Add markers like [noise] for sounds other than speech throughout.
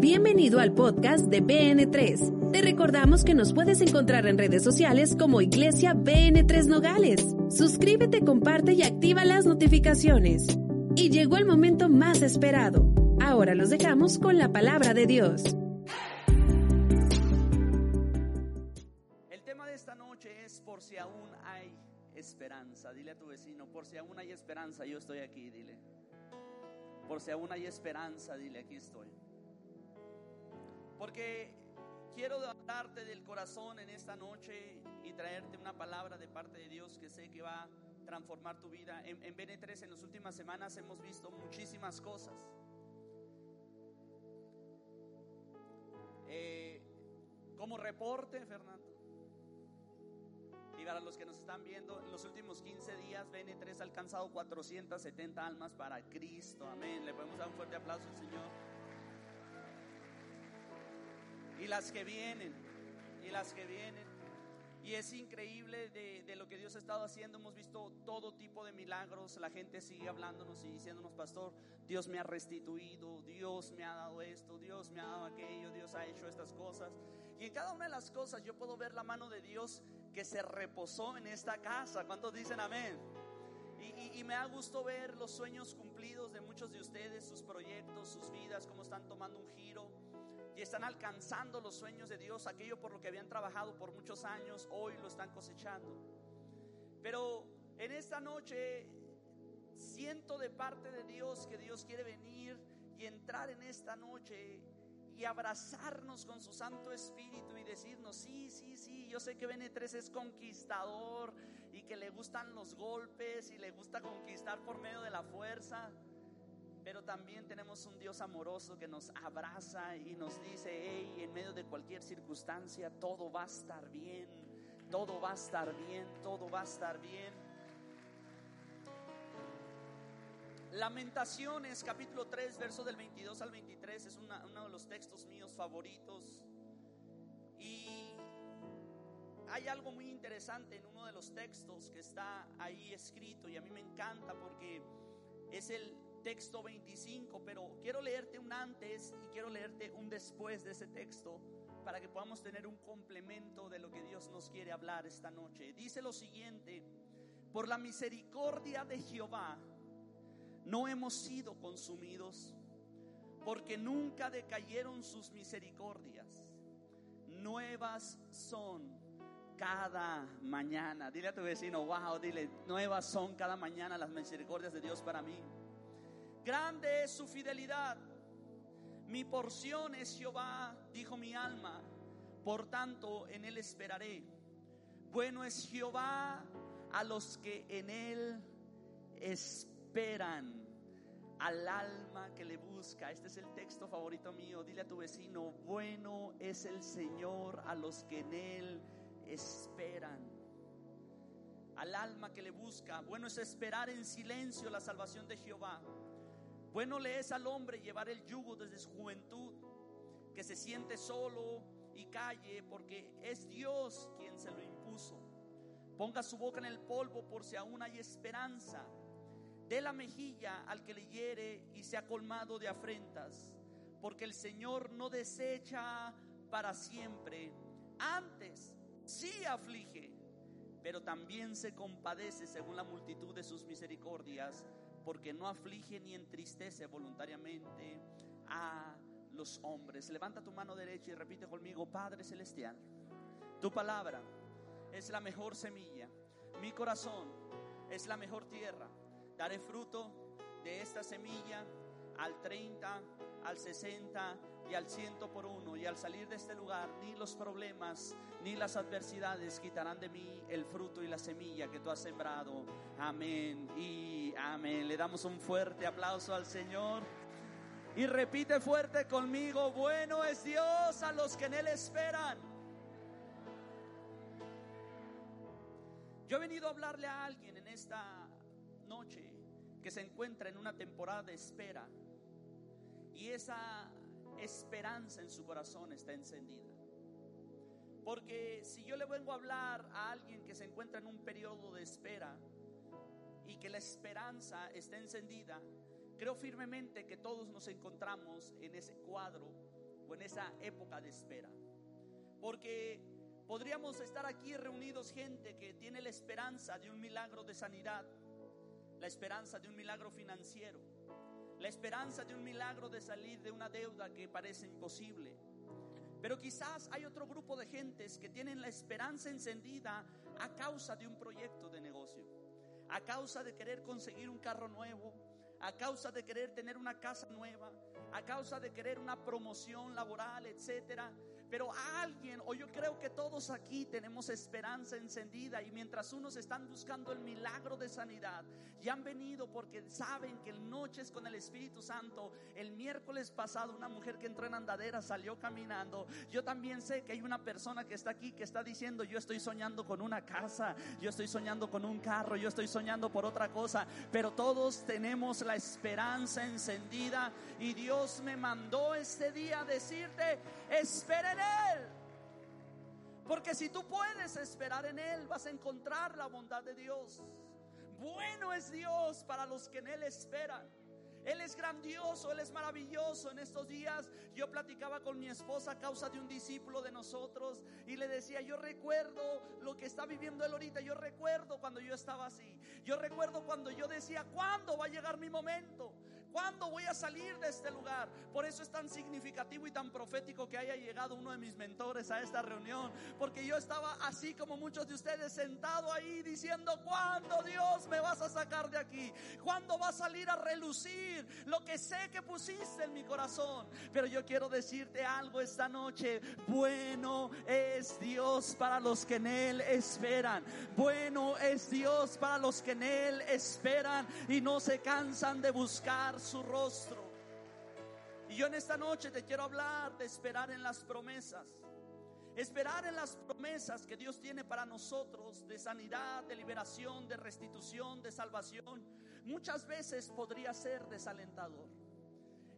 Bienvenido al podcast de BN3. Te recordamos que nos puedes encontrar en redes sociales como Iglesia BN3 Nogales. Suscríbete, comparte y activa las notificaciones. Y llegó el momento más esperado. Ahora los dejamos con la palabra de Dios. El tema de esta noche es por si aún hay esperanza. Dile a tu vecino, por si aún hay esperanza, yo estoy aquí. Por si aún hay esperanza, dile, aquí estoy. Porque quiero hablarte del corazón en esta noche y traerte una palabra de parte de Dios que sé que va a transformar tu vida. En, en BN3 en las últimas semanas hemos visto muchísimas cosas. Eh, como reporte, Fernando. Y para los que nos están viendo, en los últimos 15 días BN3 ha alcanzado 470 almas para Cristo. Amén. Le podemos dar un fuerte aplauso al Señor y las que vienen, y las que vienen. Y es increíble de, de, lo que Dios ha estado haciendo. Hemos visto todo tipo de milagros. La gente sigue hablándonos y diciéndonos, pastor, Dios me ha restituido, Dios me ha dado esto, Dios me ha dado aquello, Dios ha hecho estas cosas. Y en cada una de las cosas yo puedo ver la mano de Dios que se reposó en esta casa. ¿Cuántos dicen amén? Y, me da gusto ver los sueños cumplidos de muchos de ustedes, sus proyectos, sus vidas, cómo están tomando un giro y están alcanzando los sueños de Dios, aquello por lo que habían trabajado por muchos años, hoy lo están cosechando. Pero en esta noche siento de parte de Dios que Dios quiere venir y entrar en esta noche y abrazarnos con su Santo Espíritu y decirnos, sí, sí, sí, yo sé que BN3 es conquistador y que le gustan los golpes y le gusta conquistar por medio de la fuerza. Pero también tenemos un Dios amoroso que nos abraza y nos dice, hey, en medio de cualquier circunstancia, todo va a estar bien, todo va a estar bien, todo va a estar bien. Lamentaciones, capítulo 3, verso del 22 al 23, es uno de los textos míos favoritos. Y hay algo muy interesante en uno de los textos que está ahí escrito y a mí me encanta porque es el texto 25, pero quiero leerte un antes y quiero leerte un después de ese texto para que podamos tener un complemento de lo que Dios nos quiere hablar esta noche. Dice lo siguiente, por la misericordia de Jehová no hemos sido consumidos, porque nunca decayeron sus misericordias. Nuevas son cada mañana. Dile a tu vecino, wow, dile, nuevas son cada mañana las misericordias de Dios para mí. Grande es su fidelidad. Mi porción es Jehová, dijo mi alma. Por tanto, en él esperaré. Bueno es Jehová a los que en él esperan. Al alma que le busca. Este es el texto favorito mío. Dile a tu vecino, bueno es el Señor a los que en él esperan. Al alma que le busca. Bueno es esperar en silencio la salvación de Jehová. Bueno le es al hombre llevar el yugo desde su juventud, que se siente solo y calle, porque es Dios quien se lo impuso. Ponga su boca en el polvo por si aún hay esperanza. Dé la mejilla al que le hiere y sea colmado de afrentas, porque el Señor no desecha para siempre. Antes sí aflige, pero también se compadece según la multitud de sus misericordias porque no aflige ni entristece voluntariamente a los hombres. Levanta tu mano derecha y repite conmigo, Padre Celestial, tu palabra es la mejor semilla, mi corazón es la mejor tierra. Daré fruto de esta semilla al 30, al 60 y al ciento por uno. Y al salir de este lugar, ni los problemas ni las adversidades quitarán de mí el fruto y la semilla que tú has sembrado. Amén y amén. Le damos un fuerte aplauso al Señor. Y repite fuerte conmigo, bueno es Dios a los que en Él esperan. Yo he venido a hablarle a alguien en esta noche que se encuentra en una temporada de espera y esa esperanza en su corazón está encendida. Porque si yo le vengo a hablar a alguien que se encuentra en un periodo de espera y que la esperanza está encendida, creo firmemente que todos nos encontramos en ese cuadro o en esa época de espera. Porque podríamos estar aquí reunidos gente que tiene la esperanza de un milagro de sanidad, la esperanza de un milagro financiero, la esperanza de un milagro de salir de una deuda que parece imposible. Pero quizás hay otro grupo de gentes que tienen la esperanza encendida a causa de un proyecto de negocio, a causa de querer conseguir un carro nuevo, a causa de querer tener una casa nueva, a causa de querer una promoción laboral, etcétera. Pero alguien, o yo creo que todos aquí tenemos esperanza encendida y mientras unos están buscando el milagro de sanidad y han venido porque saben que el noche es con el Espíritu Santo, el miércoles pasado una mujer que entró en andadera salió caminando. Yo también sé que hay una persona que está aquí que está diciendo, yo estoy soñando con una casa, yo estoy soñando con un carro, yo estoy soñando por otra cosa, pero todos tenemos la esperanza encendida y Dios me mandó este día a decirte, esperen él. Porque si tú puedes esperar en Él, vas a encontrar la bondad de Dios. Bueno es Dios para los que en Él esperan. Él es grandioso, Él es maravilloso. En estos días yo platicaba con mi esposa a causa de un discípulo de nosotros y le decía, yo recuerdo lo que está viviendo Él ahorita, yo recuerdo cuando yo estaba así, yo recuerdo cuando yo decía, ¿cuándo va a llegar mi momento? ¿Cuándo voy a salir de este lugar? Por eso es tan significativo y tan profético que haya llegado uno de mis mentores a esta reunión. Porque yo estaba así como muchos de ustedes sentado ahí diciendo, ¿cuándo Dios me vas a sacar de aquí? ¿Cuándo va a salir a relucir lo que sé que pusiste en mi corazón? Pero yo quiero decirte algo esta noche. Bueno es Dios para los que en Él esperan. Bueno es Dios para los que en Él esperan y no se cansan de buscar su rostro. Y yo en esta noche te quiero hablar de esperar en las promesas. Esperar en las promesas que Dios tiene para nosotros de sanidad, de liberación, de restitución, de salvación, muchas veces podría ser desalentador.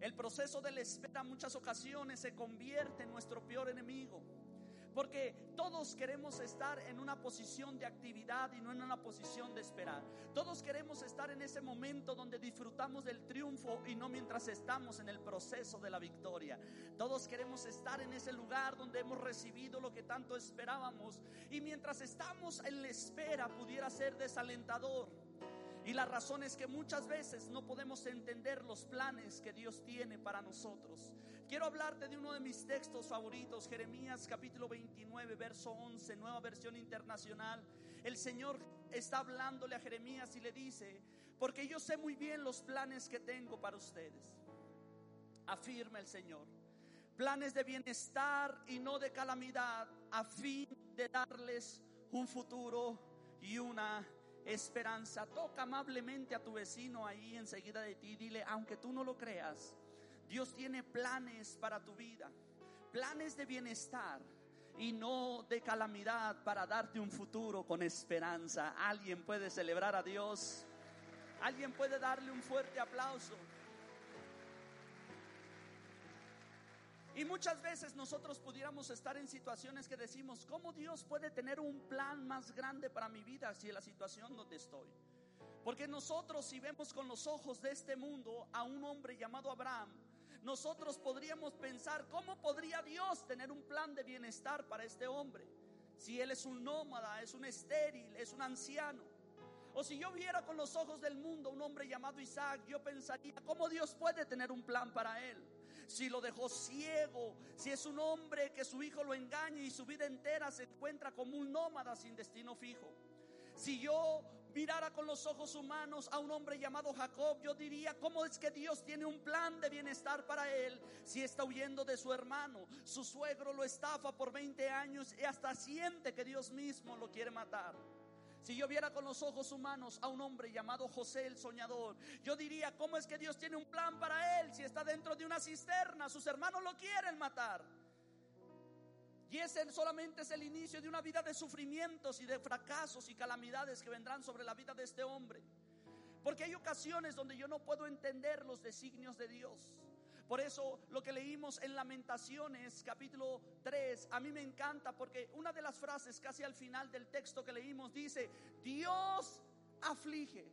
El proceso de la espera muchas ocasiones se convierte en nuestro peor enemigo. Porque todos queremos estar en una posición de actividad y no en una posición de esperar. Todos queremos estar en ese momento donde disfrutamos del triunfo y no mientras estamos en el proceso de la victoria. Todos queremos estar en ese lugar donde hemos recibido lo que tanto esperábamos y mientras estamos en la espera pudiera ser desalentador. Y la razón es que muchas veces no podemos entender los planes que Dios tiene para nosotros. Quiero hablarte de uno de mis textos favoritos, Jeremías capítulo 29, verso 11, nueva versión internacional. El Señor está hablándole a Jeremías y le dice, porque yo sé muy bien los planes que tengo para ustedes. Afirma el Señor. Planes de bienestar y no de calamidad, a fin de darles un futuro y una esperanza. Toca amablemente a tu vecino ahí enseguida de ti. Dile, aunque tú no lo creas, Dios tiene planes para tu vida. Planes de bienestar y no de calamidad para darte un futuro con esperanza. Alguien puede celebrar a Dios. Alguien puede darle un fuerte aplauso. Y muchas veces nosotros pudiéramos estar en situaciones que decimos, ¿cómo Dios puede tener un plan más grande para mi vida si la situación donde estoy? Porque nosotros si vemos con los ojos de este mundo a un hombre llamado Abraham, nosotros podríamos pensar, ¿cómo podría Dios tener un plan de bienestar para este hombre? Si él es un nómada, es un estéril, es un anciano. O si yo viera con los ojos del mundo un hombre llamado Isaac, yo pensaría, ¿cómo Dios puede tener un plan para él? si lo dejó ciego, si es un hombre que su hijo lo engaña y su vida entera se encuentra como un nómada sin destino fijo. Si yo mirara con los ojos humanos a un hombre llamado Jacob, yo diría, ¿cómo es que Dios tiene un plan de bienestar para él si está huyendo de su hermano? Su suegro lo estafa por 20 años y hasta siente que Dios mismo lo quiere matar. Si yo viera con los ojos humanos a un hombre llamado José el soñador, yo diría, ¿cómo es que Dios tiene un plan para él si está dentro de una cisterna? Sus hermanos lo quieren matar. Y ese solamente es el inicio de una vida de sufrimientos y de fracasos y calamidades que vendrán sobre la vida de este hombre. Porque hay ocasiones donde yo no puedo entender los designios de Dios. Por eso lo que leímos en Lamentaciones capítulo 3, a mí me encanta porque una de las frases casi al final del texto que leímos dice, Dios aflige.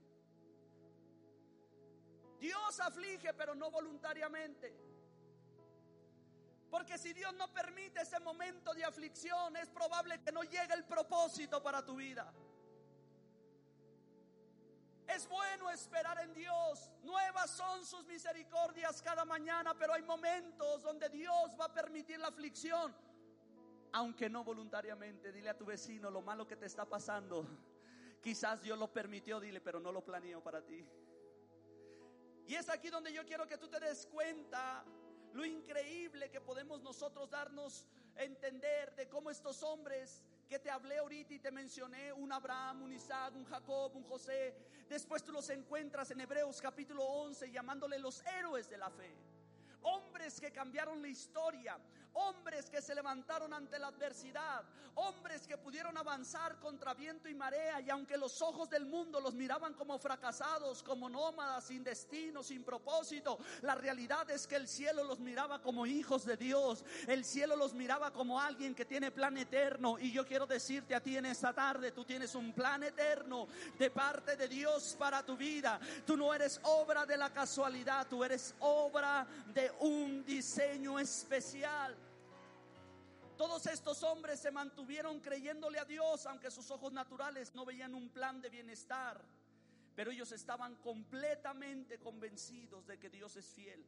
Dios aflige, pero no voluntariamente. Porque si Dios no permite ese momento de aflicción, es probable que no llegue el propósito para tu vida. Es bueno esperar en Dios. Nuevas son sus misericordias cada mañana, pero hay momentos donde Dios va a permitir la aflicción, aunque no voluntariamente. Dile a tu vecino lo malo que te está pasando. Quizás Dios lo permitió, dile, pero no lo planeó para ti. Y es aquí donde yo quiero que tú te des cuenta lo increíble que podemos nosotros darnos entender de cómo estos hombres que te hablé ahorita y te mencioné, un Abraham, un Isaac, un Jacob, un José. Después tú los encuentras en Hebreos capítulo 11 llamándole los héroes de la fe. Hombres que cambiaron la historia, hombres que se levantaron ante la adversidad, hombres que pudieron avanzar contra viento y marea y aunque los ojos del mundo los miraban como fracasados, como nómadas, sin destino, sin propósito, la realidad es que el cielo los miraba como hijos de Dios, el cielo los miraba como alguien que tiene plan eterno. Y yo quiero decirte a ti en esta tarde, tú tienes un plan eterno de parte de Dios para tu vida, tú no eres obra de la casualidad, tú eres obra de un diseño especial. Todos estos hombres se mantuvieron creyéndole a Dios, aunque sus ojos naturales no veían un plan de bienestar. Pero ellos estaban completamente convencidos de que Dios es fiel.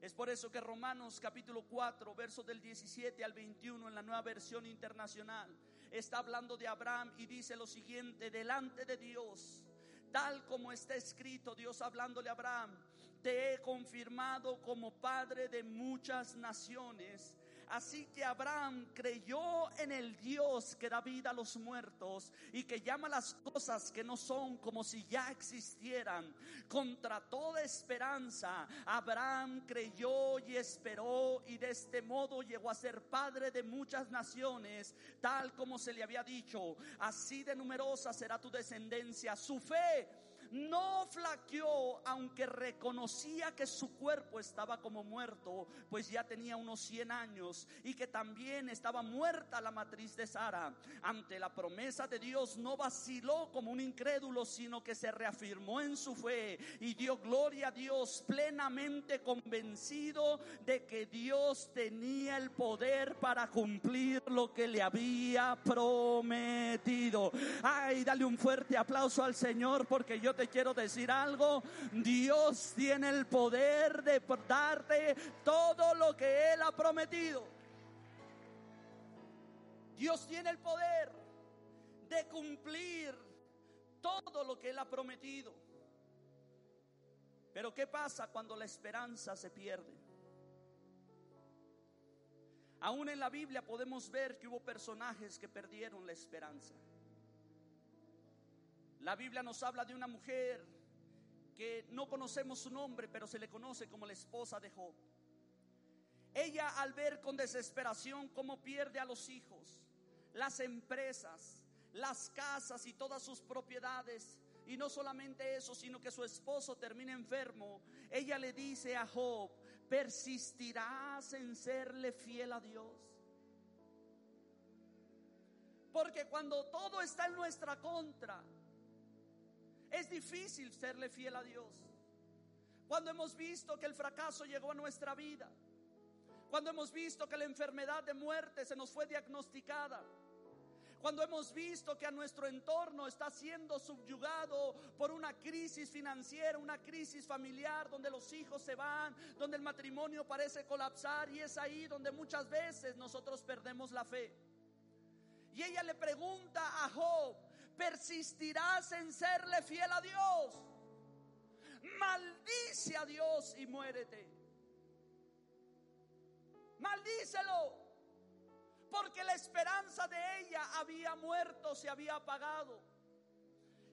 Es por eso que Romanos capítulo 4, versos del 17 al 21 en la nueva versión internacional, está hablando de Abraham y dice lo siguiente, delante de Dios, tal como está escrito, Dios hablándole a Abraham, te he confirmado como padre de muchas naciones Así que Abraham creyó en el Dios que da vida a los muertos y que llama las cosas que no son como si ya existieran. Contra toda esperanza, Abraham creyó y esperó y de este modo llegó a ser padre de muchas naciones, tal como se le había dicho. Así de numerosa será tu descendencia. Su fe no flaqueó aunque reconocía que su cuerpo estaba como muerto, pues ya tenía unos 100 años y que también estaba muerta la matriz de Sara. Ante la promesa de Dios no vaciló como un incrédulo, sino que se reafirmó en su fe y dio gloria a Dios plenamente convencido de que Dios tenía el poder para cumplir lo que le había prometido. Ay, dale un fuerte aplauso al Señor porque yo te quiero decir algo. Dios tiene el poder de darte todo lo que Él ha prometido. Dios tiene el poder de cumplir todo lo que Él ha prometido. Pero ¿qué pasa cuando la esperanza se pierde? Aún en la Biblia podemos ver que hubo personajes que perdieron la esperanza. La Biblia nos habla de una mujer que no conocemos su nombre, pero se le conoce como la esposa de Job. Ella al ver con desesperación cómo pierde a los hijos, las empresas, las casas y todas sus propiedades, y no solamente eso, sino que su esposo termina enfermo, ella le dice a Job, persistirás en serle fiel a Dios. Porque cuando todo está en nuestra contra, es difícil serle fiel a Dios. Cuando hemos visto que el fracaso llegó a nuestra vida. Cuando hemos visto que la enfermedad de muerte se nos fue diagnosticada. Cuando hemos visto que a nuestro entorno está siendo subyugado por una crisis financiera, una crisis familiar, donde los hijos se van, donde el matrimonio parece colapsar y es ahí donde muchas veces nosotros perdemos la fe. Y ella le pregunta a Job, persistirás en serle fiel a Dios. Maldice a Dios y muérete. Maldícelo. Porque la esperanza de ella había muerto, se había apagado.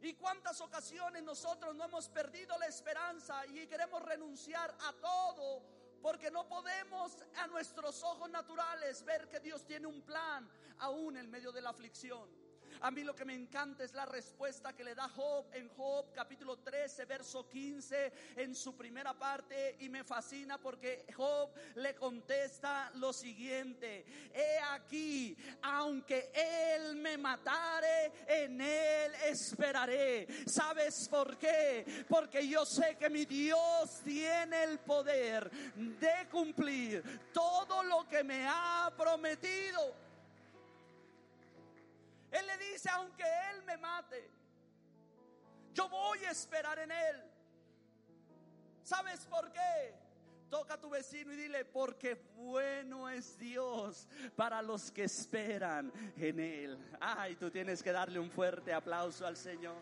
¿Y cuántas ocasiones nosotros no hemos perdido la esperanza y queremos renunciar a todo porque no podemos a nuestros ojos naturales ver que Dios tiene un plan aún en medio de la aflicción? A mí lo que me encanta es la respuesta que le da Job en Job capítulo 13, verso 15, en su primera parte. Y me fascina porque Job le contesta lo siguiente. He aquí, aunque él me matare, en él esperaré. ¿Sabes por qué? Porque yo sé que mi Dios tiene el poder de cumplir todo lo que me ha prometido. Él le dice, aunque Él me mate, yo voy a esperar en Él. ¿Sabes por qué? Toca a tu vecino y dile, porque bueno es Dios para los que esperan en Él. Ay, tú tienes que darle un fuerte aplauso al Señor.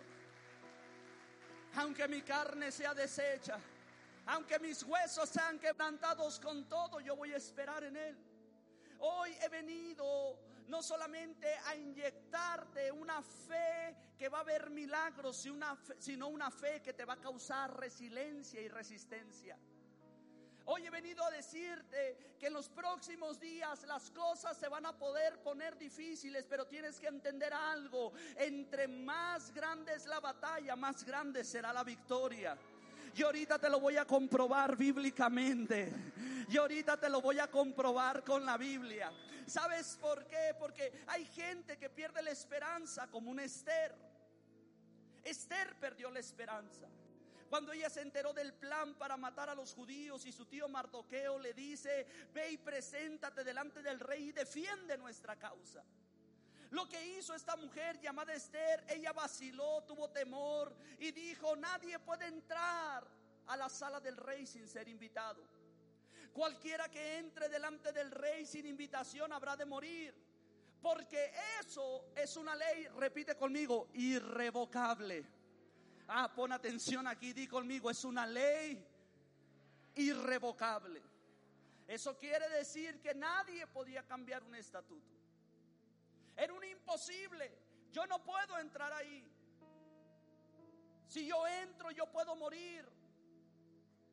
Aunque mi carne sea deshecha, aunque mis huesos sean quebrantados con todo, yo voy a esperar en Él. Hoy he venido no solamente a inyectarte una fe que va a haber milagros, sino una fe que te va a causar resiliencia y resistencia. Hoy he venido a decirte que en los próximos días las cosas se van a poder poner difíciles, pero tienes que entender algo. Entre más grande es la batalla, más grande será la victoria. Y ahorita te lo voy a comprobar bíblicamente. Y ahorita te lo voy a comprobar con la Biblia. ¿Sabes por qué? Porque hay gente que pierde la esperanza como un Esther. Esther perdió la esperanza. Cuando ella se enteró del plan para matar a los judíos y su tío Mardoqueo le dice, ve y preséntate delante del rey y defiende nuestra causa. Lo que hizo esta mujer llamada Esther, ella vaciló, tuvo temor y dijo, nadie puede entrar a la sala del rey sin ser invitado. Cualquiera que entre delante del rey sin invitación habrá de morir. Porque eso es una ley, repite conmigo, irrevocable. Ah, pon atención aquí, di conmigo, es una ley irrevocable. Eso quiere decir que nadie podía cambiar un estatuto. Era un imposible. Yo no puedo entrar ahí. Si yo entro, yo puedo morir.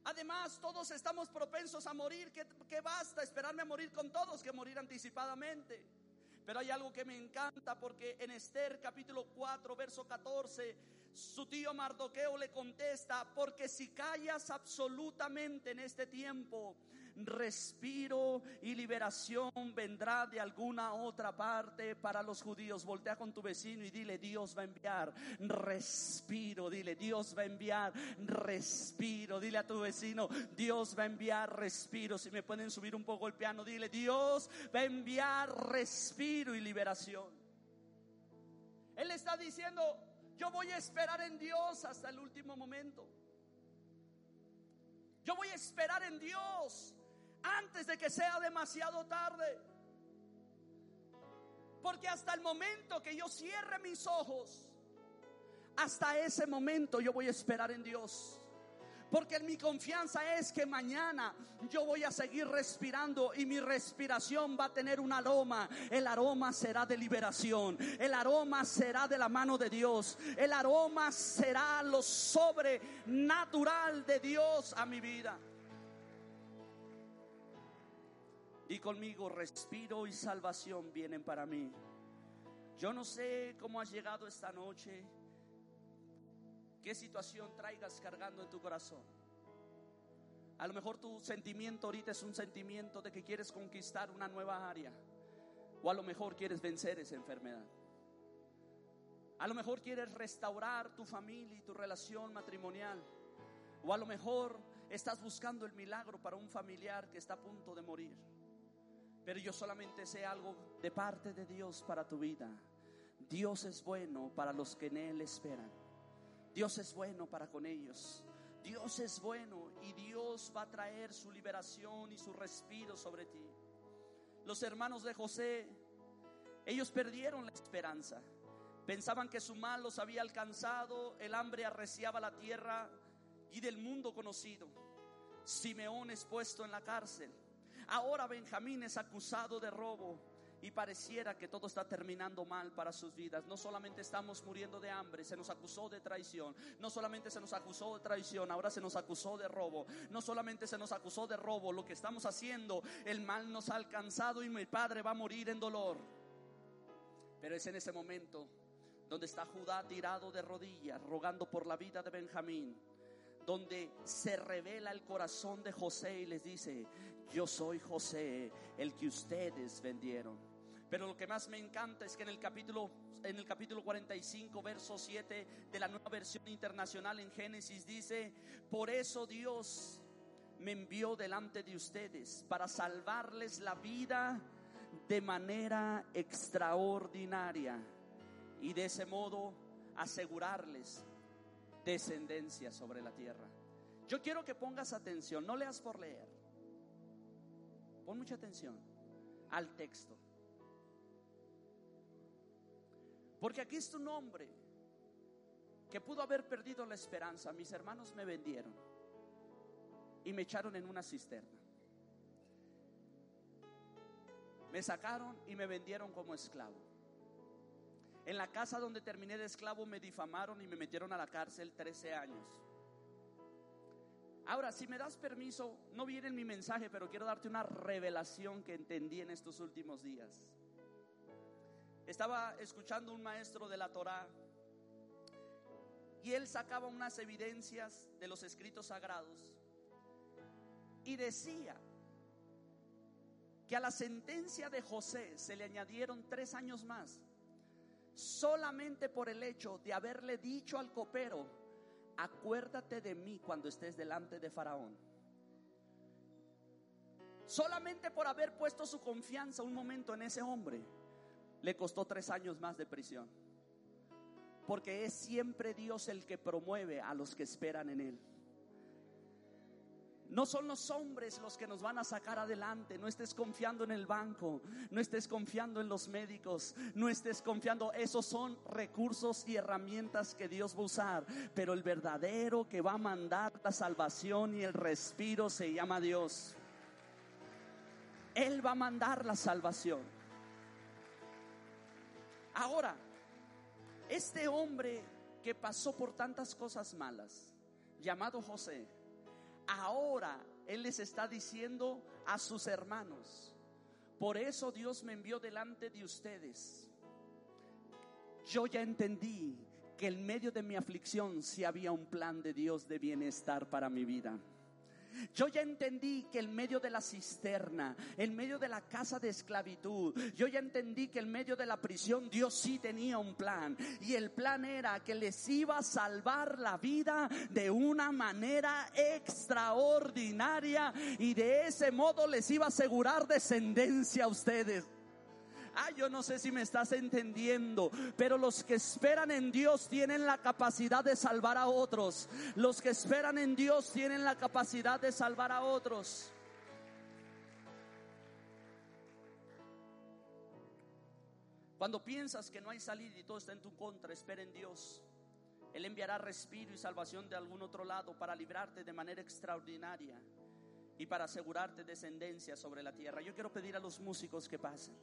Además, todos estamos propensos a morir. ¿Qué, basta esperarme a morir con todos que morir anticipadamente? Pero hay algo que me encanta porque en Esther capítulo 4, verso 14, su tío Mardoqueo le contesta, porque si callas absolutamente en este tiempo, respiro y liberación vendrá de alguna otra parte para los judíos. Voltea con tu vecino y dile, Dios va a enviar respiro. Dile, Dios va a enviar respiro. Dile a tu vecino, Dios va a enviar respiro. Si me pueden subir un poco el piano, dile, Dios va a enviar respiro y liberación. Él está diciendo, yo voy a esperar en Dios hasta el último momento. Yo voy a esperar en Dios antes de que sea demasiado tarde. Porque hasta el momento que yo cierre mis ojos, hasta ese momento yo voy a esperar en Dios. Porque mi confianza es que mañana yo voy a seguir respirando y mi respiración va a tener un aroma. El aroma será de liberación. El aroma será de la mano de Dios. El aroma será lo sobrenatural de Dios a mi vida. Y conmigo respiro y salvación vienen para mí. Yo no sé cómo has llegado esta noche, qué situación traigas cargando en tu corazón. A lo mejor tu sentimiento ahorita es un sentimiento de que quieres conquistar una nueva área. O a lo mejor quieres vencer esa enfermedad. A lo mejor quieres restaurar tu familia y tu relación matrimonial. O a lo mejor estás buscando el milagro para un familiar que está a punto de morir. Pero yo solamente sé algo de parte de Dios para tu vida. Dios es bueno para los que en Él esperan. Dios es bueno para con ellos. Dios es bueno y Dios va a traer su liberación y su respiro sobre ti. Los hermanos de José, ellos perdieron la esperanza. Pensaban que su mal los había alcanzado, el hambre arreciaba la tierra y del mundo conocido. Simeón es puesto en la cárcel. Ahora Benjamín es acusado de robo y pareciera que todo está terminando mal para sus vidas. No solamente estamos muriendo de hambre, se nos acusó de traición. No solamente se nos acusó de traición, ahora se nos acusó de robo. No solamente se nos acusó de robo, lo que estamos haciendo, el mal nos ha alcanzado y mi padre va a morir en dolor. Pero es en ese momento donde está Judá tirado de rodillas, rogando por la vida de Benjamín donde se revela el corazón de José y les dice, yo soy José, el que ustedes vendieron. Pero lo que más me encanta es que en el capítulo en el capítulo 45 verso 7 de la nueva versión internacional en Génesis dice, "Por eso Dios me envió delante de ustedes para salvarles la vida de manera extraordinaria y de ese modo asegurarles descendencia sobre la tierra. Yo quiero que pongas atención, no leas por leer. Pon mucha atención al texto. Porque aquí es un hombre que pudo haber perdido la esperanza. Mis hermanos me vendieron y me echaron en una cisterna. Me sacaron y me vendieron como esclavo. En la casa donde terminé de esclavo me difamaron y me metieron a la cárcel 13 años. Ahora, si me das permiso, no viene en mi mensaje, pero quiero darte una revelación que entendí en estos últimos días. Estaba escuchando un maestro de la Torá y él sacaba unas evidencias de los escritos sagrados y decía que a la sentencia de José se le añadieron tres años más solamente por el hecho de haberle dicho al copero, acuérdate de mí cuando estés delante de Faraón. Solamente por haber puesto su confianza un momento en ese hombre, le costó tres años más de prisión. Porque es siempre Dios el que promueve a los que esperan en Él. No son los hombres los que nos van a sacar adelante. No estés confiando en el banco, no estés confiando en los médicos, no estés confiando. Esos son recursos y herramientas que Dios va a usar. Pero el verdadero que va a mandar la salvación y el respiro se llama Dios. Él va a mandar la salvación. Ahora, este hombre que pasó por tantas cosas malas, llamado José, ahora Él les está diciendo a sus hermanos, por eso Dios me envió delante de ustedes. Yo ya entendí que en medio de mi aflicción sí había un plan de Dios de bienestar para mi vida. Yo ya entendí que en medio de la cisterna, en medio de la casa de esclavitud, yo ya entendí que en medio de la prisión Dios sí tenía un plan. Y el plan era que les iba a salvar la vida de una manera extraordinaria y de ese modo les iba a asegurar descendencia a ustedes. Yo no sé si me estás entendiendo, pero los que esperan en Dios tienen la capacidad de salvar a otros. Los que esperan en Dios tienen la capacidad de salvar a otros. Cuando piensas que no hay salida y todo está en tu contra, espera en Dios. Él enviará respiro y salvación de algún otro lado para librarte de manera extraordinaria y para asegurarte descendencia sobre la tierra. Yo quiero pedir a los músicos que pasen.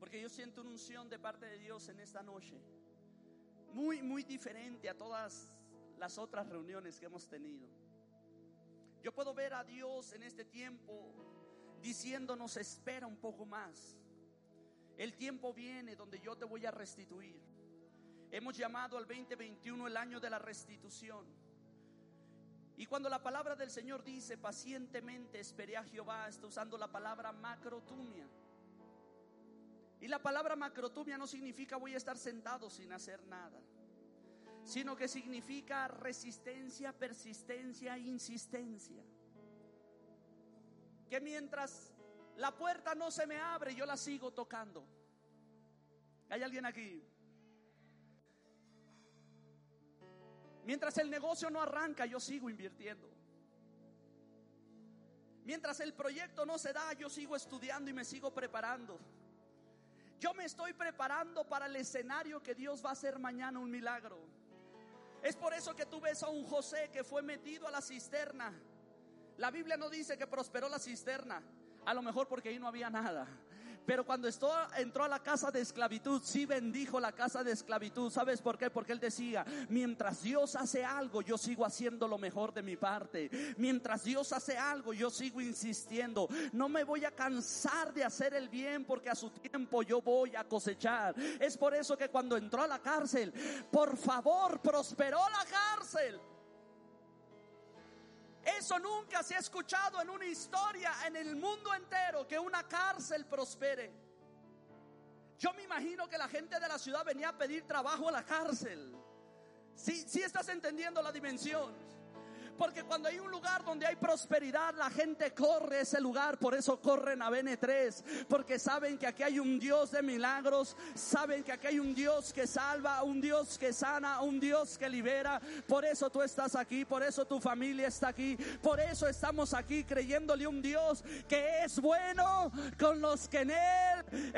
Porque yo siento una unción de parte de Dios en esta noche. Muy, muy diferente a todas las otras reuniones que hemos tenido. Yo puedo ver a Dios en este tiempo diciéndonos, espera un poco más. El tiempo viene donde yo te voy a restituir. Hemos llamado al 2021 el año de la restitución. Y cuando la palabra del Señor dice pacientemente esperé a Jehová, está usando la palabra macrotumia. Y la palabra macrotumia no significa voy a estar sentado sin hacer nada, sino que significa resistencia, persistencia insistencia. Que mientras la puerta no se me abre, yo la sigo tocando. ¿Hay alguien aquí? Mientras el negocio no arranca, yo sigo invirtiendo. Mientras el proyecto no se da, yo sigo estudiando y me sigo preparando. Yo me estoy preparando para el escenario que Dios va a hacer mañana un milagro. Es por eso que tú ves a un José que fue metido a la cisterna. La Biblia no dice que prosperó la cisterna. A lo mejor porque ahí no había nada. Pero cuando entró a la casa de esclavitud, sí bendijo la casa de esclavitud. ¿Sabes por qué? Porque él decía, mientras Dios hace algo, yo sigo haciendo lo mejor de mi parte. Mientras Dios hace algo, yo sigo insistiendo. No me voy a cansar de hacer el bien porque a su tiempo yo voy a cosechar. Es por eso que cuando entró a la cárcel, por favor, prosperó la cárcel. Eso nunca se ha escuchado en una historia en el mundo entero que una cárcel prospere. Yo me imagino que la gente de la ciudad venía a pedir trabajo a la cárcel. Si sí, estás entendiendo la dimensión. Porque cuando hay un lugar donde hay prosperidad, la gente corre ese lugar. Por eso corren a BN3. Porque saben que aquí hay un Dios de milagros. Saben que aquí hay un Dios que salva, un Dios que sana, un Dios que libera. Por eso tú estás aquí. Por eso tu familia está aquí. Por eso estamos aquí creyéndole un Dios que es bueno con los que en Él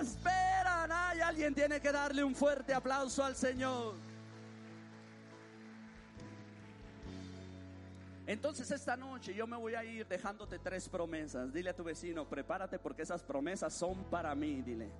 esperan. Ay, alguien tiene que darle un fuerte aplauso al Señor. Entonces esta noche yo me voy a ir dejándote tres promesas. Dile a tu vecino, prepárate porque esas promesas son para mí, dile.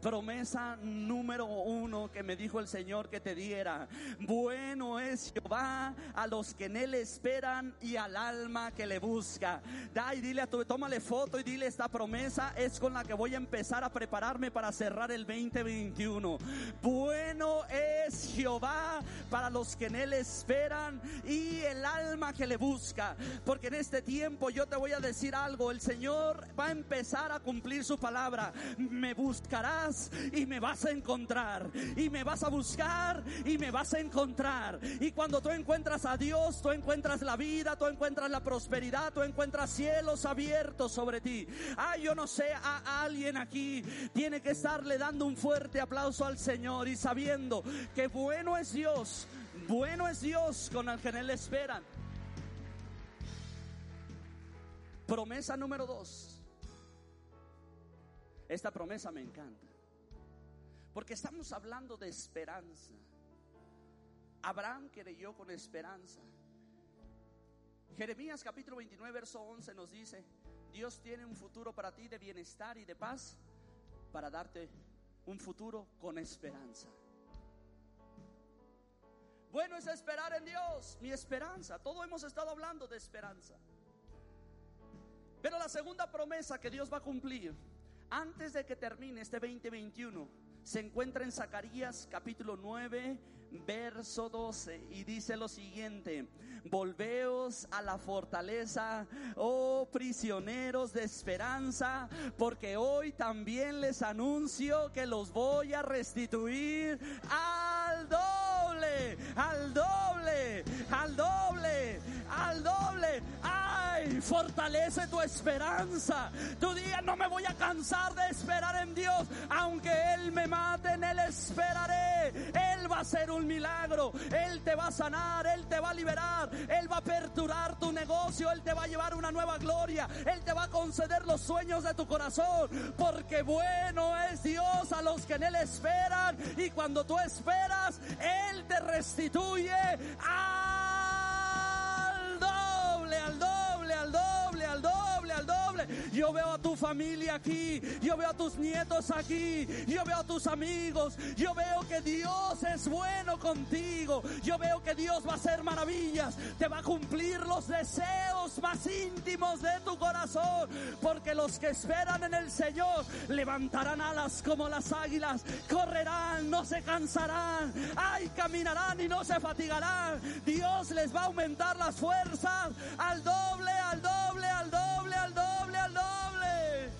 Promesa número uno que me dijo el Señor que te diera. Bueno es Jehová a los que en él esperan y al alma que le busca. Da y dile a tu, tómale foto y dile esta promesa es con la que voy a empezar a prepararme para cerrar el 2021. Bueno es Jehová para los que en él esperan y el alma que le busca. Porque en este tiempo yo te voy a decir algo. El Señor va a empezar a cumplir su palabra. Me buscarás y me vas a encontrar. Y me vas a buscar y me vas a encontrar. Y cuando tú encuentras a Dios, tú encuentras la vida, tú encuentras la prosperidad, tú encuentras cielos abiertos sobre ti. Ah, yo no sé, a alguien aquí tiene que estarle dando un fuerte aplauso al Señor y sabiendo que bueno es Dios, bueno es Dios con el que en Él esperan. Promesa número dos. Esta promesa me encanta. Porque estamos hablando de esperanza. Abraham creyó con esperanza. Jeremías capítulo 29, verso 11 nos dice, Dios tiene un futuro para ti de bienestar y de paz para darte un futuro con esperanza. Bueno es esperar en Dios, mi esperanza. Todo hemos estado hablando de esperanza. Pero la segunda promesa que Dios va a cumplir antes de que termine este 2021 se encuentra en Zacarías capítulo 9, verso 12 y dice lo siguiente, volveos a la fortaleza, oh prisioneros de esperanza, porque hoy también les anuncio que los voy a restituir al doble, al doble, fortalece tu esperanza. Tu día no me voy a cansar de esperar en Dios, aunque Él me mate, en Él esperaré. Él va a hacer un milagro, Él te va a sanar, Él te va a liberar, Él va a aperturar tu negocio, Él te va a llevar una nueva gloria, Él te va a conceder los sueños de tu corazón, porque bueno es Dios a los que en Él esperan. Y cuando tú esperas, Él te restituye al doble, al doble, Yo veo a tu familia aquí, yo veo a tus nietos aquí, yo veo a tus amigos, yo veo que Dios es bueno contigo, yo veo que Dios va a hacer maravillas, te va a cumplir los deseos más íntimos de tu corazón, porque los que esperan en el Señor levantarán alas como las águilas, correrán, no se cansarán, ay, caminarán y no se fatigarán. Dios les va a aumentar las fuerzas al doble, al doble, al doble, al doble, doble.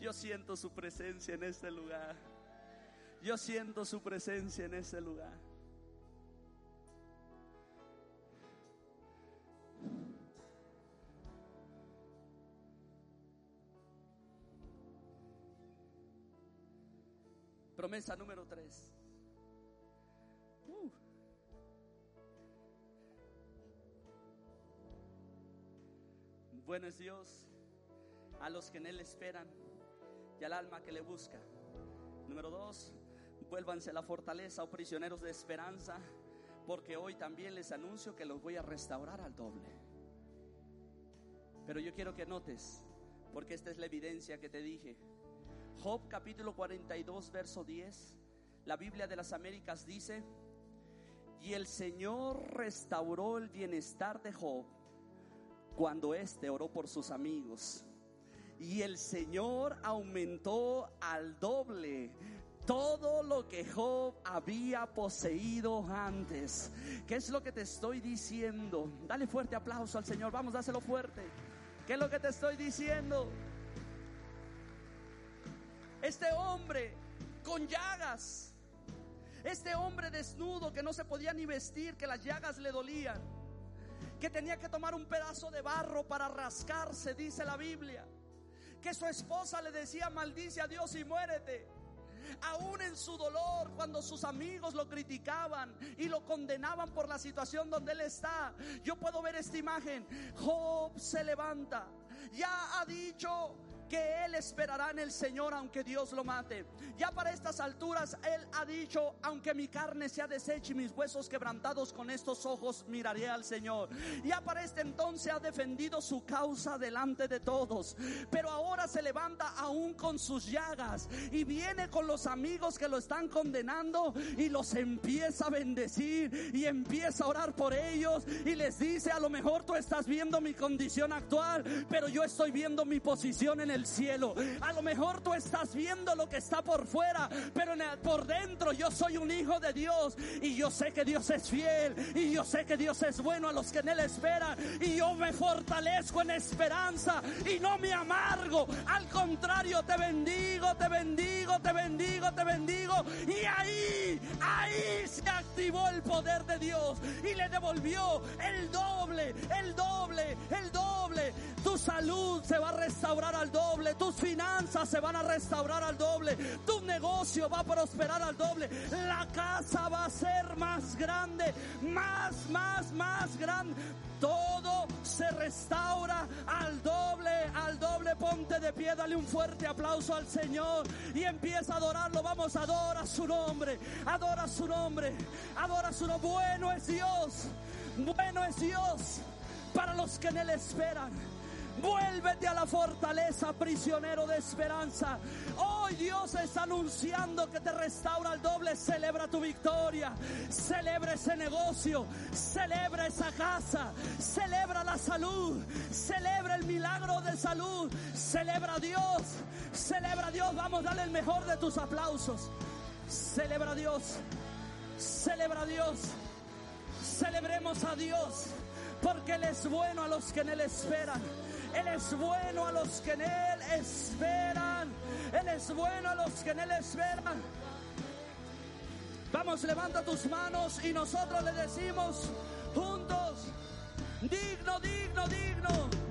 Yo siento su presencia en este lugar. Yo siento su presencia en este lugar. Promesa número 3. Bueno es Dios a los que en Él esperan y al alma que le busca. Número dos, Vuélvanse a la fortaleza, oh prisioneros de esperanza, porque hoy también les anuncio que los voy a restaurar al doble. Pero yo quiero que notes, porque esta es la evidencia que te dije. Job capítulo 42, verso 10, la Biblia de las Américas dice, y el Señor restauró el bienestar de Job cuando éste oró por sus amigos. Y el Señor aumentó al doble todo lo que Job había poseído antes. ¿Qué es lo que te estoy diciendo? Dale fuerte aplauso al Señor. Vamos, dáselo fuerte. ¿Qué es lo que te estoy diciendo? Este hombre con llagas. Este hombre desnudo que no se podía ni vestir, que las llagas le dolían. Que tenía que tomar un pedazo de barro para rascarse, dice la Biblia. Que su esposa le decía, maldice a Dios y muérete aún en su dolor, cuando sus amigos lo criticaban y lo condenaban por la situación donde él está. Yo puedo ver esta imagen. Job se levanta. Ya ha dicho que él esperará en el Señor aunque Dios lo mate. Ya para estas alturas él ha dicho, aunque mi carne sea deshecha y mis huesos quebrantados con estos ojos miraré al Señor. Ya para este entonces ha defendido su causa delante de todos, pero ahora se levanta aún con sus llagas y viene con los amigos que lo están condenando y los empieza a bendecir y empieza a orar por ellos y les dice, a lo mejor tú estás viendo mi condición actual, pero yo estoy viendo mi posición en el cielo. A lo mejor tú estás viendo lo que está por fuera, pero por dentro yo soy un hijo de Dios y yo sé que Dios es fiel y yo sé que Dios es bueno a los que en Él esperan y yo me fortalezco en esperanza y no me amargo. Al contrario, te bendigo, te bendigo, te bendigo, te bendigo. Y ahí, ahí se activó el poder de Dios y le devolvió el doble, el doble, el doble. Tu salud se va a restaurar al doble tus finanzas se van a restaurar al doble, tu negocio va a prosperar al doble, la casa va a ser más grande, más, más, más grande. Todo se restaura al doble, al doble. Ponte de pie, dale un fuerte aplauso al Señor y empieza a adorarlo. Vamos, adora su nombre, adora su nombre, adora su nombre. Bueno es Dios, bueno es Dios para los que en Él esperan. Vuélvete a la fortaleza, prisionero de esperanza. Hoy Dios está anunciando que te restaura el doble. Celebra tu victoria. Celebra ese negocio. Celebra esa casa. Celebra la salud. Celebra el milagro de salud. Celebra a Dios. Celebra a Dios. Vamos, dale el mejor de tus aplausos. Celebra a Dios. Celebra a Dios. Celebremos a Dios. Porque Él es bueno a los que en Él esperan. Él es bueno a los que en Él esperan. Él es bueno a los que en Él esperan. Vamos, levanta tus manos y nosotros le decimos juntos, digno, digno, digno.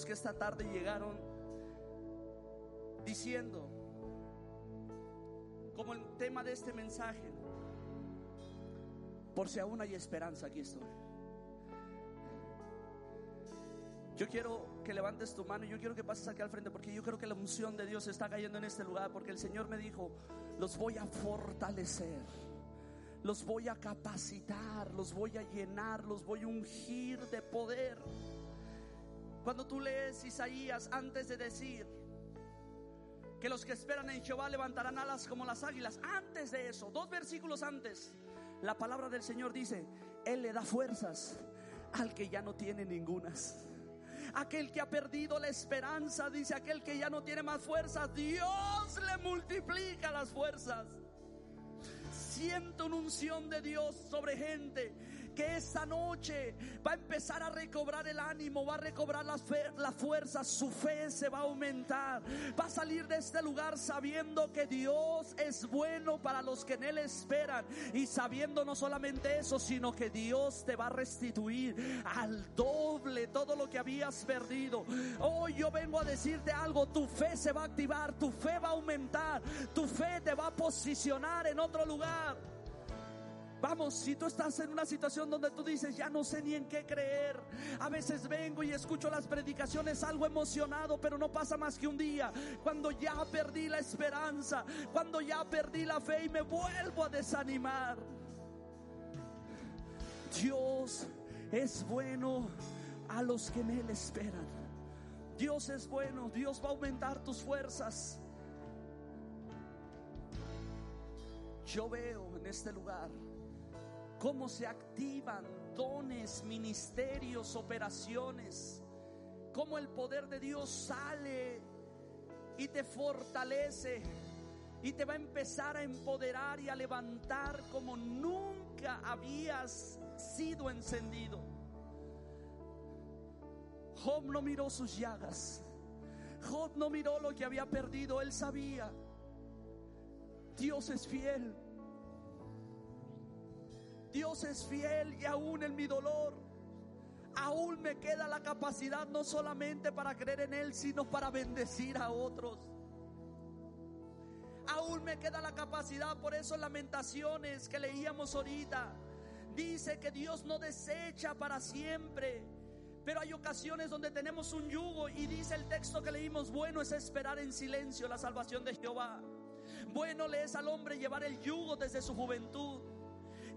Que esta tarde llegaron diciendo, como el tema de este mensaje, por si aún hay esperanza, aquí estoy. Yo quiero que levantes tu mano y yo quiero que pases aquí al frente porque yo creo que la unción de Dios está cayendo en este lugar porque el Señor me dijo, los voy a fortalecer, los voy a capacitar, los voy a llenar, los voy a ungir de poder. Cuando tú lees Isaías antes de decir que los que esperan en Jehová levantarán alas como las águilas, antes de eso, dos versículos antes, la palabra del Señor dice, Él le da fuerzas al que ya no tiene ningunas. Aquel que ha perdido la esperanza, dice aquel que ya no tiene más fuerzas, Dios le multiplica las fuerzas. Siento una unción de Dios sobre gente que esta noche va a empezar a recobrar el ánimo, va a recobrar la, la fuerza, su fe se va a aumentar, va a salir de este lugar sabiendo que Dios es bueno para los que en Él esperan y sabiendo no solamente eso, sino que Dios te va a restituir al doble todo lo que habías perdido. Hoy yo vengo a decirte algo, tu fe se va a activar, tu fe va a aumentar, tu fe te va a posicionar en otro lugar. Vamos, si tú estás en una situación donde tú dices, ya no sé ni en qué creer, a veces vengo y escucho las predicaciones algo emocionado, pero no pasa más que un día, cuando ya perdí la esperanza, cuando ya perdí la fe y me vuelvo a desanimar. Dios es bueno a los que en Él esperan. Dios es bueno, Dios va a aumentar tus fuerzas. Yo veo en este lugar cómo se activan dones, ministerios, operaciones, cómo el poder de Dios sale y te fortalece y te va a empezar a empoderar y a levantar como nunca habías sido encendido. Job no miró sus llagas. Job no miró lo que había perdido. Él sabía. Dios es fiel. Dios es fiel y aún en mi dolor, aún me queda la capacidad no solamente para creer en Él, sino para bendecir a otros. Aún me queda la capacidad, por eso lamentaciones que leíamos ahorita, dice que Dios no desecha para siempre. Pero hay ocasiones donde tenemos un yugo y dice el texto que leímos, bueno es esperar en silencio la salvación de Jehová. Bueno le es al hombre llevar el yugo desde su juventud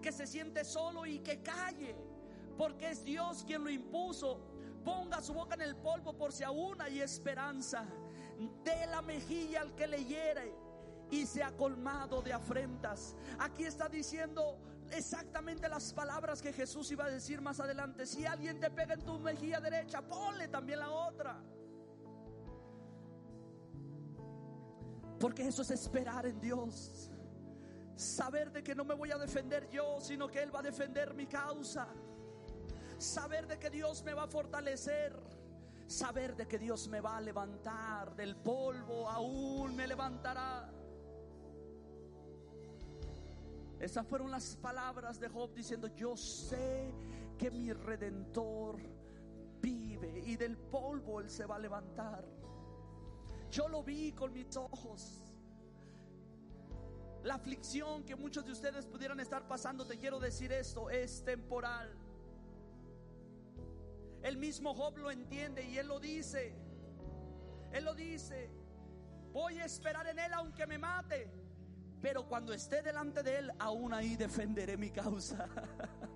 que se siente solo y que calle, porque es Dios quien lo impuso. Ponga su boca en el polvo por si aún hay esperanza. De la mejilla al que le hiere y se ha colmado de afrentas. Aquí está diciendo exactamente las palabras que Jesús iba a decir más adelante. Si alguien te pega en tu mejilla derecha, ponle también la otra. Porque eso es esperar en Dios. Saber de que no me voy a defender yo, sino que Él va a defender mi causa. Saber de que Dios me va a fortalecer. Saber de que Dios me va a levantar del polvo, aún me levantará. Esas fueron las palabras de Job diciendo, yo sé que mi redentor vive y del polvo Él se va a levantar. Yo lo vi con mis ojos. La aflicción que muchos de ustedes pudieran estar pasando, te quiero decir esto, es temporal. El mismo Job lo entiende y él lo dice. Él lo dice. Voy a esperar en él aunque me mate. Pero cuando esté delante de él, aún ahí defenderé mi causa. [laughs]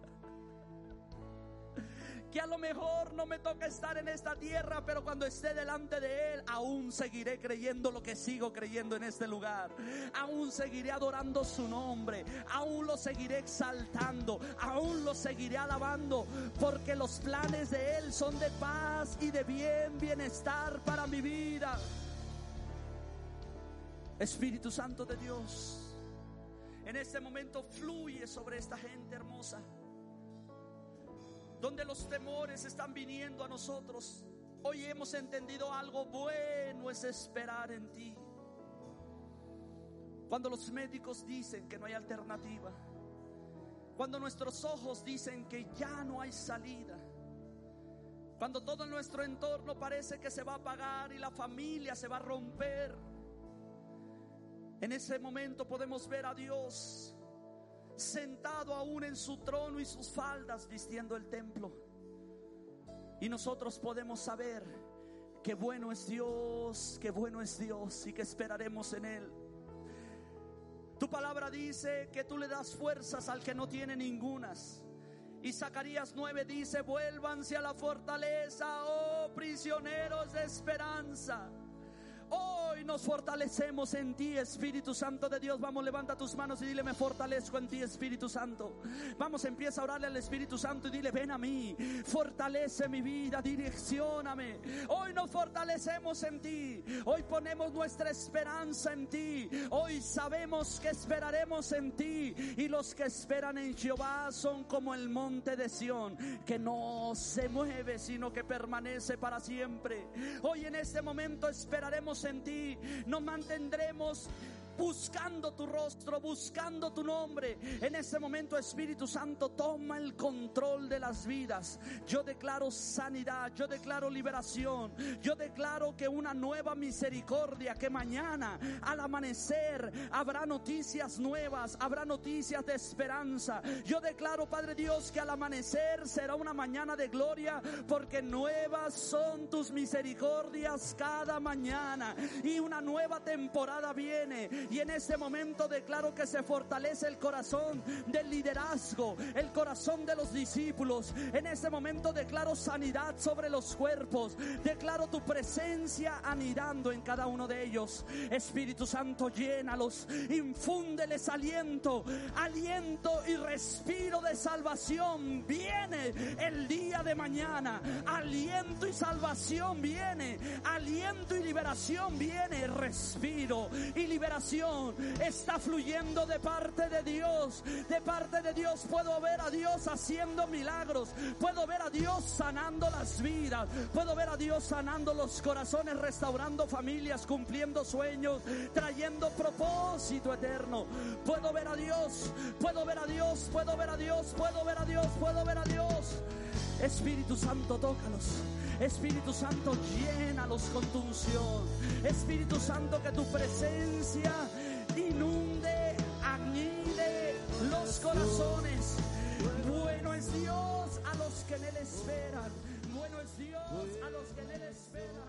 que a lo mejor no me toca estar en esta tierra, pero cuando esté delante de Él, aún seguiré creyendo lo que sigo creyendo en este lugar. Aún seguiré adorando su nombre, aún lo seguiré exaltando, aún lo seguiré alabando, porque los planes de Él son de paz y de bien, bienestar para mi vida. Espíritu Santo de Dios, en este momento fluye sobre esta gente hermosa donde los temores están viniendo a nosotros. Hoy hemos entendido algo bueno es esperar en ti. Cuando los médicos dicen que no hay alternativa, cuando nuestros ojos dicen que ya no hay salida, cuando todo nuestro entorno parece que se va a apagar y la familia se va a romper, en ese momento podemos ver a Dios sentado aún en su trono y sus faldas vistiendo el templo. Y nosotros podemos saber que bueno es Dios, que bueno es Dios y que esperaremos en Él. Tu palabra dice que tú le das fuerzas al que no tiene ningunas. Y Zacarías 9 dice, vuélvanse a la fortaleza, oh prisioneros de esperanza. Hoy nos fortalecemos en ti, Espíritu Santo de Dios. Vamos, levanta tus manos y dile, me fortalezco en ti, Espíritu Santo. Vamos, empieza a orarle al Espíritu Santo y dile, ven a mí, fortalece mi vida, direccioname. Hoy nos fortalecemos en ti. Hoy ponemos nuestra esperanza en ti. Hoy sabemos que esperaremos en ti. Y los que esperan en Jehová son como el monte de Sión, que no se mueve, sino que permanece para siempre. Hoy en este momento esperaremos en ti. Nos mantendremos buscando tu rostro, buscando tu nombre. En este momento, Espíritu Santo, toma el control de las vidas. Yo declaro sanidad, yo declaro liberación, yo declaro que una nueva misericordia, que mañana al amanecer habrá noticias nuevas, habrá noticias de esperanza. Yo declaro, Padre Dios, que al amanecer será una mañana de gloria, porque nuevas son tus misericordias cada mañana y una nueva temporada viene y en este momento declaro que se fortalece el corazón del liderazgo, el corazón de los discípulos. En este momento declaro sanidad sobre los cuerpos. Declaro tu presencia anidando en cada uno de ellos. Espíritu Santo, llénalos, infúndeles aliento, aliento y respiro de salvación. Viene el día de mañana. Aliento y salvación viene. Aliento y liberación viene. Respiro y liberación está fluyendo de parte de Dios. De parte de Dios puedo ver a Dios haciendo milagros. Puedo ver a Dios sanando las vidas. Puedo ver a Dios sanando los corazones, restaurando familias, cumpliendo sueños, trayendo propósito eterno. Puedo ver a Dios, puedo ver a Dios, puedo ver a Dios, puedo ver a Dios, puedo ver a Dios. Espíritu Santo, tócalos. Espíritu Santo, llénalos con tu unción. Espíritu Santo, que tu presencia inunde, anide los corazones. Bueno es Dios a los que en Él esperan. Bueno es Dios a los que en Él esperan.